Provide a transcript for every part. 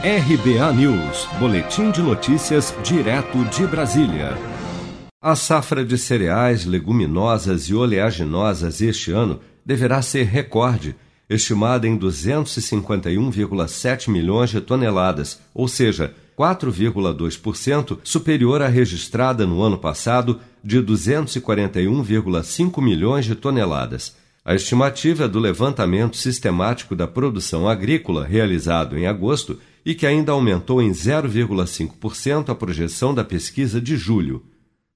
RBA News, Boletim de Notícias, direto de Brasília. A safra de cereais, leguminosas e oleaginosas este ano deverá ser recorde, estimada em 251,7 milhões de toneladas, ou seja, 4,2% superior à registrada no ano passado de 241,5 milhões de toneladas. A estimativa do levantamento sistemático da produção agrícola realizado em agosto e que ainda aumentou em 0,5% a projeção da pesquisa de julho.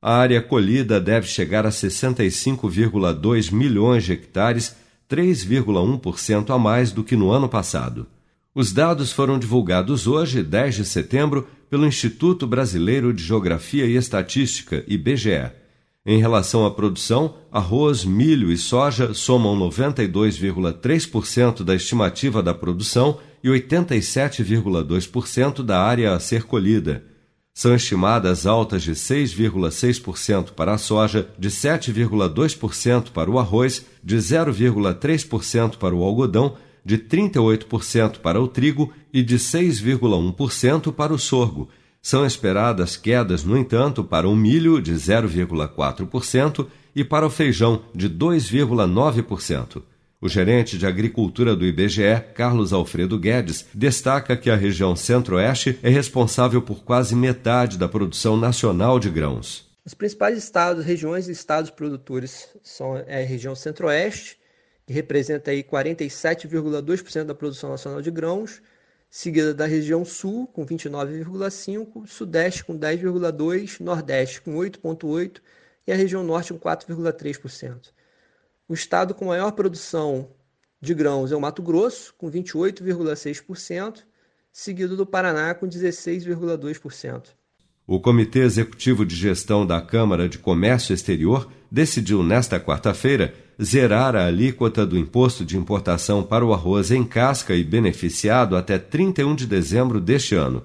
A área colhida deve chegar a 65,2 milhões de hectares, 3,1% a mais do que no ano passado. Os dados foram divulgados hoje, 10 de setembro, pelo Instituto Brasileiro de Geografia e Estatística, IBGE. Em relação à produção, arroz, milho e soja somam 92,3% da estimativa da produção e 87,2% da área a ser colhida. São estimadas altas de 6,6% para a soja, de 7,2% para o arroz, de 0,3% para o algodão, de 38% para o trigo e de 6,1% para o sorgo. São esperadas quedas, no entanto, para o milho, de 0,4%, e para o feijão, de 2,9%. O gerente de agricultura do IBGE, Carlos Alfredo Guedes, destaca que a região Centro-Oeste é responsável por quase metade da produção nacional de grãos. Os principais estados, regiões e estados produtores são é a região Centro-Oeste, que representa aí 47,2% da produção nacional de grãos, seguida da região Sul, com 29,5%, Sudeste com 10,2%, Nordeste com 8,8% e a região Norte com 4,3%. O estado com maior produção de grãos é o Mato Grosso, com 28,6%, seguido do Paraná, com 16,2%. O Comitê Executivo de Gestão da Câmara de Comércio Exterior decidiu nesta quarta-feira zerar a alíquota do imposto de importação para o arroz em casca e beneficiado até 31 de dezembro deste ano.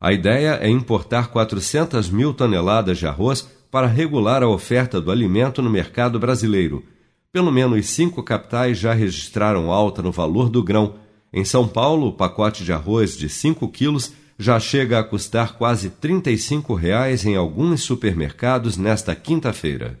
A ideia é importar 400 mil toneladas de arroz para regular a oferta do alimento no mercado brasileiro. Pelo menos cinco capitais já registraram alta no valor do grão. Em São Paulo, o pacote de arroz de 5 quilos já chega a custar quase 35 reais em alguns supermercados nesta quinta-feira.